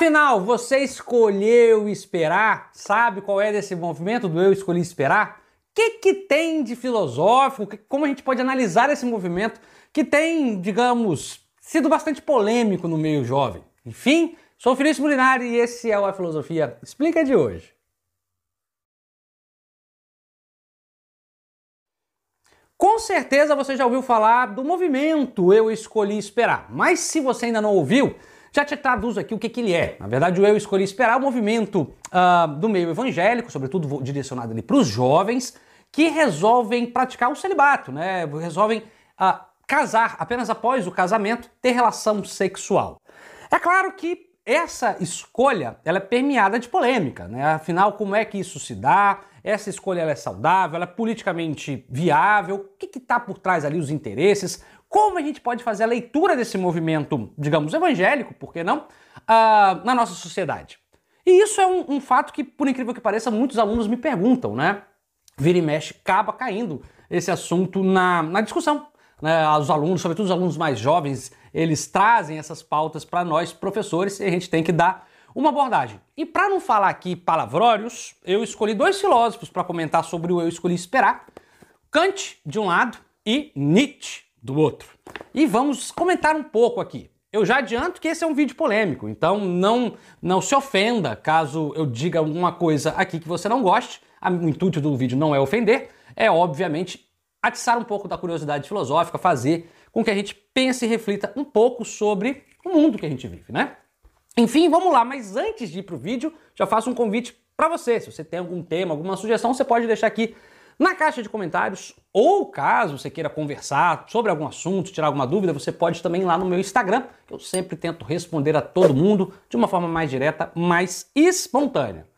Afinal, você escolheu esperar? Sabe qual é desse movimento do eu escolhi esperar? O que, que tem de filosófico? Como a gente pode analisar esse movimento que tem, digamos, sido bastante polêmico no meio jovem? Enfim, sou Felício Molinari e esse é o A Filosofia Explica de hoje. Com certeza você já ouviu falar do movimento Eu Escolhi Esperar, mas se você ainda não ouviu, já te traduzo aqui o que, que ele é. Na verdade, o Eu Escolhi Esperar um movimento uh, do meio evangélico, sobretudo direcionado ali para os jovens, que resolvem praticar o celibato, né? resolvem uh, casar apenas após o casamento, ter relação sexual. É claro que essa escolha ela é permeada de polêmica, né? Afinal, como é que isso se dá? Essa escolha é saudável? Ela é politicamente viável? O que está por trás ali, os interesses? Como a gente pode fazer a leitura desse movimento, digamos, evangélico, por que não, uh, na nossa sociedade? E isso é um, um, fato que, por incrível que pareça, muitos alunos me perguntam, né? Vira e mexe, acaba caindo esse assunto na, na discussão. Né? Os alunos, sobretudo os alunos mais jovens, eles trazem essas pautas para nós, professores, e a gente tem que dar uma abordagem. E para não falar aqui palavrórios, eu escolhi dois filósofos para comentar sobre o Eu Escolhi Esperar: Kant, de um lado, e Nietzsche, do outro. E vamos comentar um pouco aqui. Eu já adianto que esse é um vídeo polêmico, então não, não se ofenda caso eu diga alguma coisa aqui que você não goste. O intuito do vídeo não é ofender, é obviamente atiçar um pouco da curiosidade filosófica, fazer com que a gente pense e reflita um pouco sobre o mundo que a gente vive, né? Enfim, vamos lá, mas antes de ir para o vídeo, já faço um convite para você. Se você tem algum tema, alguma sugestão, você pode deixar aqui na caixa de comentários, ou caso você queira conversar sobre algum assunto, tirar alguma dúvida, você pode também ir lá no meu Instagram, que eu sempre tento responder a todo mundo de uma forma mais direta, mais espontânea.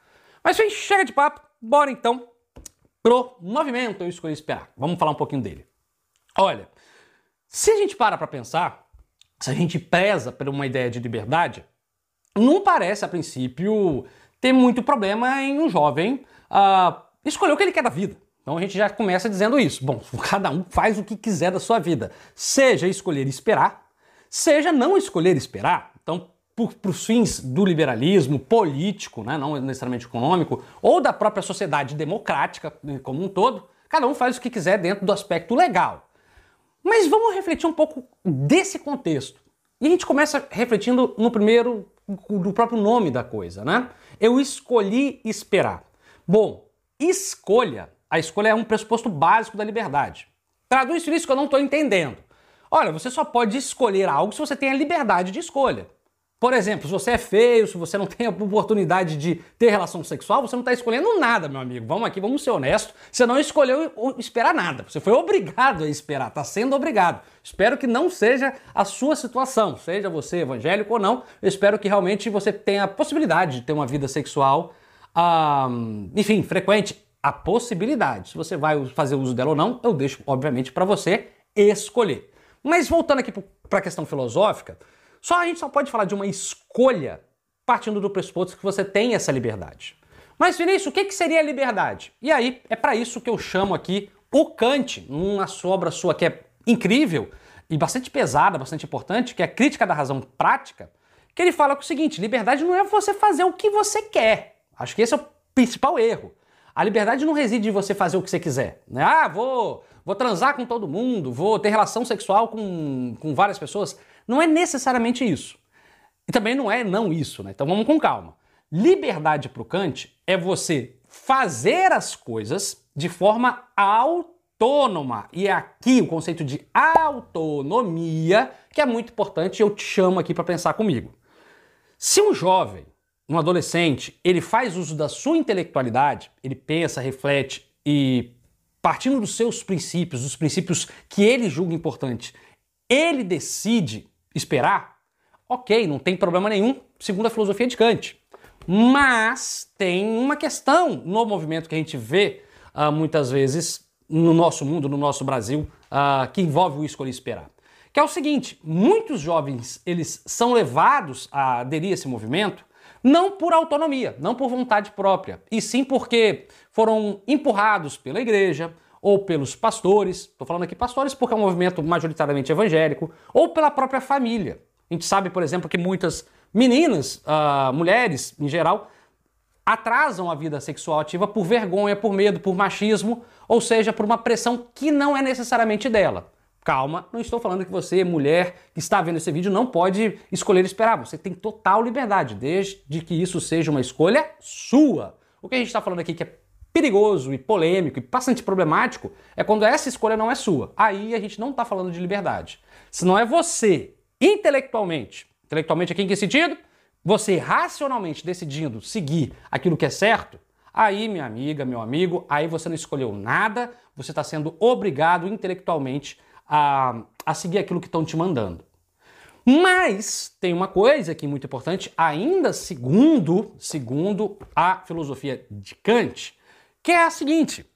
Mas enfim, chega de papo, bora então pro movimento Eu Escolhi Esperar. Vamos falar um pouquinho dele. Olha, se a gente para para pensar, se a gente preza por uma ideia de liberdade, não parece a princípio ter muito problema em um jovem uh, escolher o que ele quer da vida. Então a gente já começa dizendo isso. Bom, cada um faz o que quiser da sua vida. Seja escolher esperar, seja não escolher esperar. Então, para os fins do liberalismo político, né, não necessariamente econômico, ou da própria sociedade democrática né, como um todo, cada um faz o que quiser dentro do aspecto legal. Mas vamos refletir um pouco desse contexto. E a gente começa refletindo no primeiro, do próprio nome da coisa, né? Eu escolhi esperar. Bom, escolha a escolha é um pressuposto básico da liberdade. Traduz isso que eu não estou entendendo. Olha, você só pode escolher algo se você tem a liberdade de escolha. Por exemplo, se você é feio, se você não tem a oportunidade de ter relação sexual, você não está escolhendo nada, meu amigo. Vamos aqui, vamos ser honestos. Você não escolheu esperar nada. Você foi obrigado a esperar, está sendo obrigado. Espero que não seja a sua situação, seja você evangélico ou não. Eu espero que realmente você tenha a possibilidade de ter uma vida sexual, um, enfim, frequente a possibilidade. Se você vai fazer uso dela ou não, eu deixo, obviamente, para você escolher. Mas voltando aqui para a questão filosófica, só a gente só pode falar de uma escolha partindo do pressuposto que você tem essa liberdade. Mas, Vinícius, o que, que seria a liberdade? E aí, é para isso que eu chamo aqui o Kant, uma obra sua que é incrível e bastante pesada, bastante importante, que é a Crítica da Razão Prática, que ele fala o seguinte: liberdade não é você fazer o que você quer. Acho que esse é o principal erro. A liberdade não reside em você fazer o que você quiser. Né? Ah, vou, vou transar com todo mundo, vou ter relação sexual com, com várias pessoas. Não é necessariamente isso. E também não é não isso, né? Então vamos com calma. Liberdade para o Kant é você fazer as coisas de forma autônoma. E é aqui o conceito de autonomia que é muito importante e eu te chamo aqui para pensar comigo. Se um jovem um adolescente, ele faz uso da sua intelectualidade, ele pensa, reflete e partindo dos seus princípios, dos princípios que ele julga importantes, ele decide esperar, ok, não tem problema nenhum, segundo a filosofia de Kant. Mas tem uma questão no movimento que a gente vê uh, muitas vezes no nosso mundo, no nosso Brasil, uh, que envolve o escolher esperar. Que é o seguinte, muitos jovens eles são levados a aderir a esse movimento não por autonomia, não por vontade própria, e sim porque foram empurrados pela igreja ou pelos pastores, estou falando aqui pastores porque é um movimento majoritariamente evangélico, ou pela própria família. A gente sabe, por exemplo, que muitas Meninas, uh, mulheres em geral, atrasam a vida sexual ativa por vergonha, por medo, por machismo, ou seja, por uma pressão que não é necessariamente dela. Calma, não estou falando que você, mulher que está vendo esse vídeo, não pode escolher esperar. Você tem total liberdade, desde que isso seja uma escolha sua. O que a gente está falando aqui que é perigoso e polêmico e bastante problemático é quando essa escolha não é sua. Aí a gente não está falando de liberdade. Se não é você, intelectualmente, intelectualmente aqui em que sentido? Você racionalmente decidindo seguir aquilo que é certo, aí, minha amiga, meu amigo, aí você não escolheu nada, você está sendo obrigado intelectualmente a, a seguir aquilo que estão te mandando. Mas tem uma coisa aqui muito importante, ainda segundo, segundo a filosofia de Kant, que é a seguinte: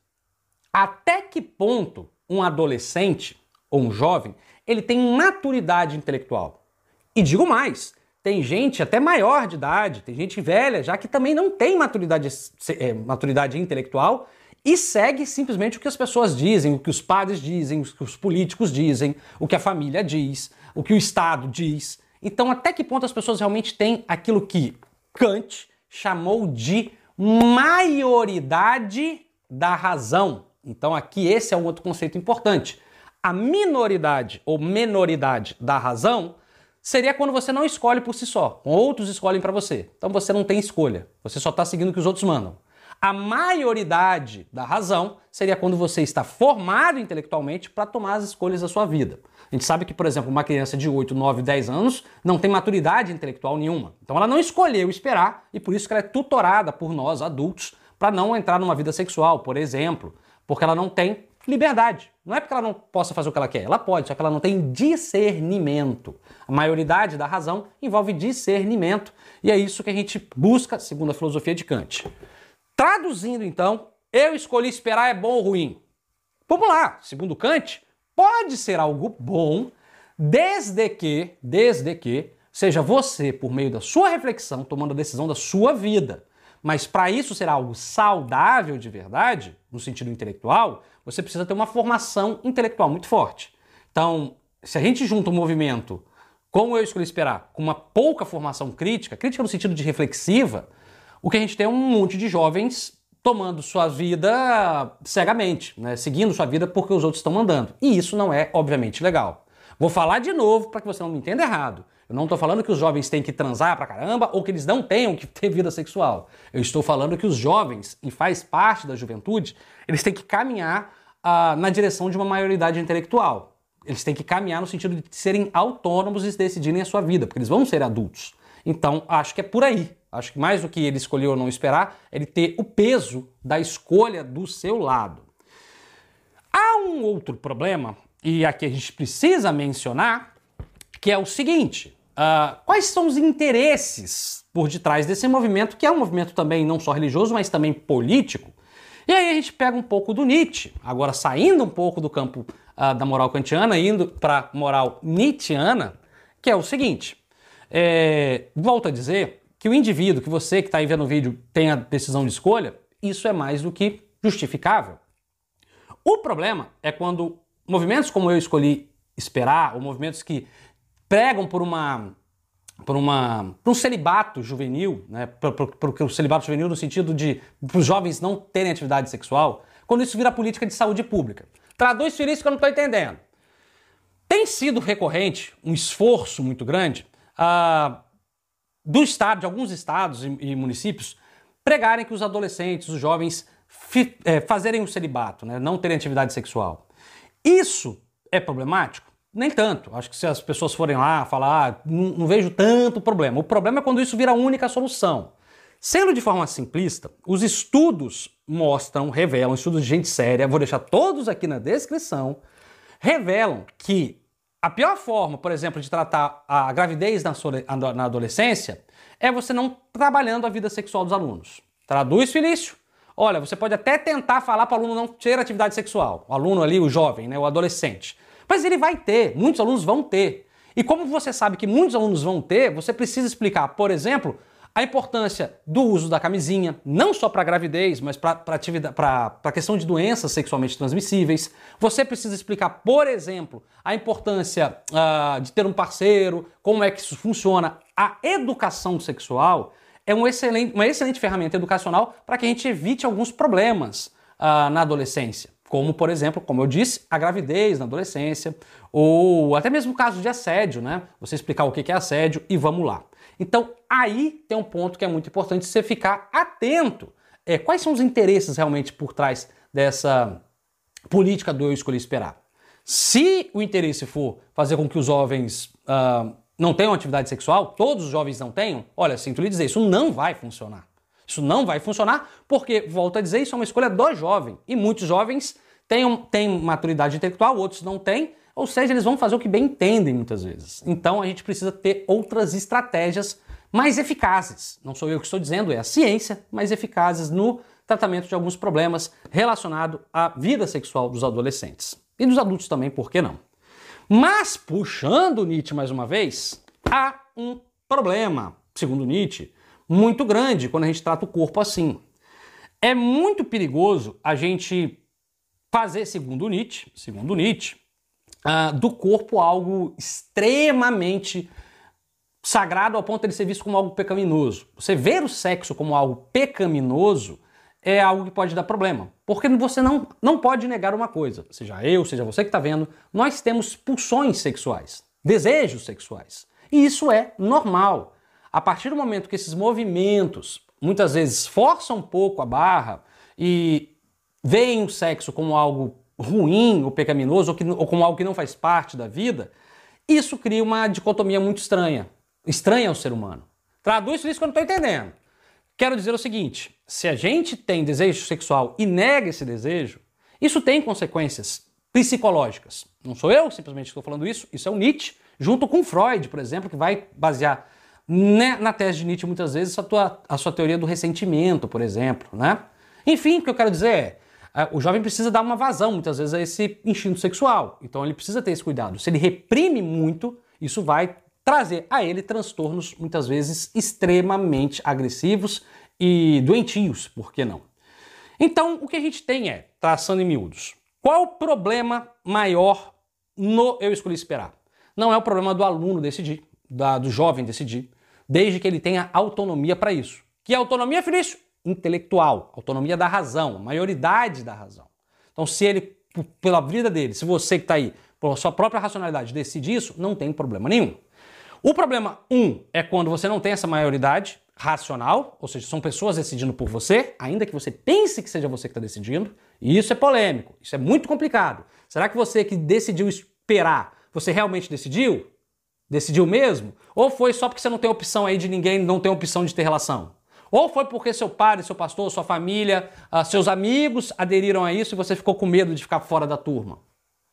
até que ponto um adolescente ou um jovem ele tem maturidade intelectual? E digo mais, tem gente até maior de idade, tem gente velha já que também não tem maturidade, é, maturidade intelectual e segue simplesmente o que as pessoas dizem, o que os padres dizem, o que os políticos dizem, o que a família diz, o que o Estado diz. Então, até que ponto as pessoas realmente têm aquilo que Kant chamou de maioridade da razão? Então, aqui esse é um outro conceito importante. A minoridade ou menoridade da razão seria quando você não escolhe por si só, outros escolhem para você. Então você não tem escolha, você só está seguindo o que os outros mandam. A maioridade da razão seria quando você está formado intelectualmente para tomar as escolhas da sua vida. A gente sabe que, por exemplo, uma criança de 8, 9, 10 anos não tem maturidade intelectual nenhuma. Então ela não escolheu esperar e por isso que ela é tutorada por nós, adultos, para não entrar numa vida sexual, por exemplo, porque ela não tem liberdade. Não é porque ela não possa fazer o que ela quer, ela pode, só que ela não tem discernimento. A maioridade da razão envolve discernimento e é isso que a gente busca, segundo a filosofia de Kant. Traduzindo então, eu escolhi esperar é bom ou ruim? Vamos lá, segundo Kant, pode ser algo bom desde que, desde que seja você, por meio da sua reflexão, tomando a decisão da sua vida. Mas para isso ser algo saudável de verdade, no sentido intelectual, você precisa ter uma formação intelectual muito forte. Então, se a gente junta um movimento, como eu escolhi esperar, com uma pouca formação crítica, crítica no sentido de reflexiva, o que a gente tem é um monte de jovens tomando sua vida cegamente, né? seguindo sua vida porque os outros estão mandando. E isso não é, obviamente, legal. Vou falar de novo para que você não me entenda errado. Eu não estou falando que os jovens têm que transar pra caramba ou que eles não tenham que ter vida sexual. Eu estou falando que os jovens, e faz parte da juventude, eles têm que caminhar ah, na direção de uma maioridade intelectual. Eles têm que caminhar no sentido de serem autônomos e decidirem a sua vida, porque eles vão ser adultos. Então, acho que é por aí. Acho que mais do que ele escolher ou não esperar, ele ter o peso da escolha do seu lado. Há um outro problema, e aqui a gente precisa mencionar, que é o seguinte: uh, quais são os interesses por detrás desse movimento, que é um movimento também não só religioso, mas também político? E aí a gente pega um pouco do Nietzsche, agora saindo um pouco do campo uh, da moral kantiana, indo para moral nietzschiana, que é o seguinte: é, volto a dizer que o indivíduo, que você que está aí vendo o vídeo tem a decisão de escolha, isso é mais do que justificável. O problema é quando movimentos como eu escolhi esperar, ou movimentos que pregam por uma por, uma, por um celibato juvenil, né, por, por, por o celibato juvenil no sentido de os jovens não terem atividade sexual, quando isso vira política de saúde pública. Traduz isso que eu não estou entendendo. Tem sido recorrente um esforço muito grande uh, do Estado, de alguns estados e, e municípios, pregarem que os adolescentes, os jovens, fi, é, fazerem o celibato, né, não terem atividade sexual. Isso é problemático? Nem tanto. Acho que se as pessoas forem lá falar, ah, não, não vejo tanto problema. O problema é quando isso vira a única solução. Sendo de forma simplista, os estudos mostram, revelam, estudos de gente séria, vou deixar todos aqui na descrição, revelam que a pior forma, por exemplo, de tratar a gravidez na adolescência é você não trabalhando a vida sexual dos alunos. Traduz, Felício? Olha, você pode até tentar falar para o aluno não ter atividade sexual. O aluno ali, o jovem, né, o adolescente. Mas ele vai ter, muitos alunos vão ter. E como você sabe que muitos alunos vão ter, você precisa explicar, por exemplo, a importância do uso da camisinha, não só para gravidez, mas para a questão de doenças sexualmente transmissíveis. Você precisa explicar, por exemplo, a importância uh, de ter um parceiro, como é que isso funciona. a educação sexual é um excelente, uma excelente ferramenta educacional para que a gente evite alguns problemas uh, na adolescência. Como, por exemplo, como eu disse, a gravidez na adolescência, ou até mesmo o caso de assédio, né? Você explicar o que é assédio e vamos lá. Então, aí tem um ponto que é muito importante você ficar atento. É, quais são os interesses realmente por trás dessa política do eu escolhi esperar? Se o interesse for fazer com que os jovens uh, não tenham atividade sexual, todos os jovens não tenham, olha, sinto lhe dizer, isso não vai funcionar. Isso não vai funcionar porque, volto a dizer, isso é uma escolha do jovem. E muitos jovens têm, têm maturidade intelectual, outros não têm, ou seja, eles vão fazer o que bem entendem muitas vezes. Então a gente precisa ter outras estratégias mais eficazes. Não sou eu que estou dizendo, é a ciência, mais eficazes no tratamento de alguns problemas relacionados à vida sexual dos adolescentes. E dos adultos também, por que não? Mas, puxando Nietzsche mais uma vez, há um problema, segundo Nietzsche, muito grande quando a gente trata o corpo assim. É muito perigoso a gente fazer, segundo Nietzsche, segundo Nietzsche, uh, do corpo algo extremamente sagrado ao ponto de ser visto como algo pecaminoso. Você ver o sexo como algo pecaminoso é algo que pode dar problema. Porque você não, não pode negar uma coisa, seja eu, seja você que está vendo, nós temos pulsões sexuais, desejos sexuais. E isso é normal. A partir do momento que esses movimentos muitas vezes forçam um pouco a barra e veem o sexo como algo ruim ou pecaminoso ou, que, ou como algo que não faz parte da vida, isso cria uma dicotomia muito estranha. Estranha ao ser humano. Traduz isso que eu não estou entendendo. Quero dizer o seguinte: se a gente tem desejo sexual e nega esse desejo, isso tem consequências psicológicas. Não sou eu simplesmente estou falando isso, isso é o Nietzsche, junto com Freud, por exemplo, que vai basear né, na tese de Nietzsche muitas vezes a, tua, a sua teoria do ressentimento, por exemplo. Né? Enfim, o que eu quero dizer é, o jovem precisa dar uma vazão muitas vezes a esse instinto sexual. Então ele precisa ter esse cuidado. Se ele reprime muito, isso vai trazer a ele transtornos muitas vezes extremamente agressivos e doentios, por que não? Então, o que a gente tem é, traçando em miúdos, qual o problema maior no eu escolhi esperar? Não é o problema do aluno decidir, da, do jovem decidir, desde que ele tenha autonomia para isso. Que autonomia, Felício? Intelectual, autonomia da razão, maioridade da razão. Então, se ele, pela vida dele, se você que está aí, por sua própria racionalidade, decide isso, não tem problema nenhum. O problema, um, é quando você não tem essa maioridade racional, ou seja, são pessoas decidindo por você, ainda que você pense que seja você que está decidindo, e isso é polêmico, isso é muito complicado. Será que você que decidiu esperar, você realmente decidiu? Decidiu mesmo? Ou foi só porque você não tem opção aí de ninguém, não tem opção de ter relação? Ou foi porque seu pai, seu pastor, sua família, ah, seus amigos aderiram a isso e você ficou com medo de ficar fora da turma?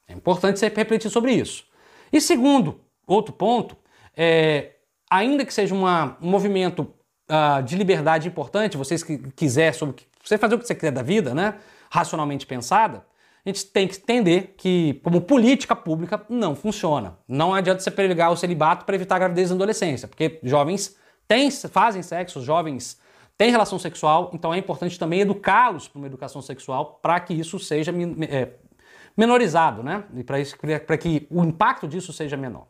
É importante você refletir sobre isso. E segundo, outro ponto, é, ainda que seja uma, um movimento uh, de liberdade importante, vocês que quiser sobre você fazer o que você quiser da vida, né, racionalmente pensada, a gente tem que entender que, como política pública, não funciona. Não adianta você pregar o celibato para evitar a gravidez na adolescência, porque jovens têm, fazem sexo, jovens têm relação sexual, então é importante também educá-los para uma educação sexual para que isso seja é, menorizado, né? E para que o impacto disso seja menor.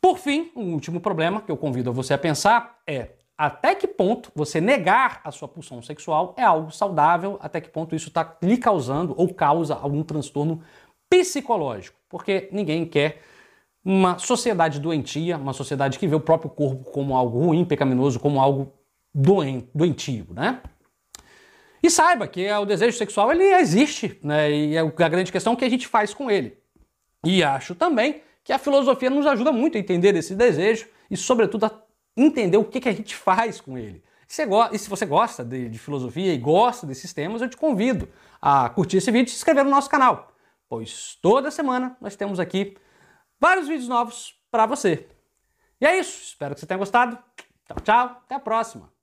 Por fim, o um último problema que eu convido você a pensar é até que ponto você negar a sua pulsão sexual é algo saudável, até que ponto isso está lhe causando ou causa algum transtorno psicológico. Porque ninguém quer uma sociedade doentia, uma sociedade que vê o próprio corpo como algo ruim, pecaminoso, como algo doentio, né? E saiba que o desejo sexual ele existe, né? E a grande questão é o que a gente faz com ele. E acho também que a filosofia nos ajuda muito a entender esse desejo e, sobretudo, a entender o que, que a gente faz com ele. E se você gosta de, filosofia e gosta desses temas, eu te convido a curtir esse vídeo e se inscrever no nosso canal, pois toda semana nós temos aqui vários vídeos novos para você. E é isso, espero que você tenha gostado. Tchau, tchau, até a próxima.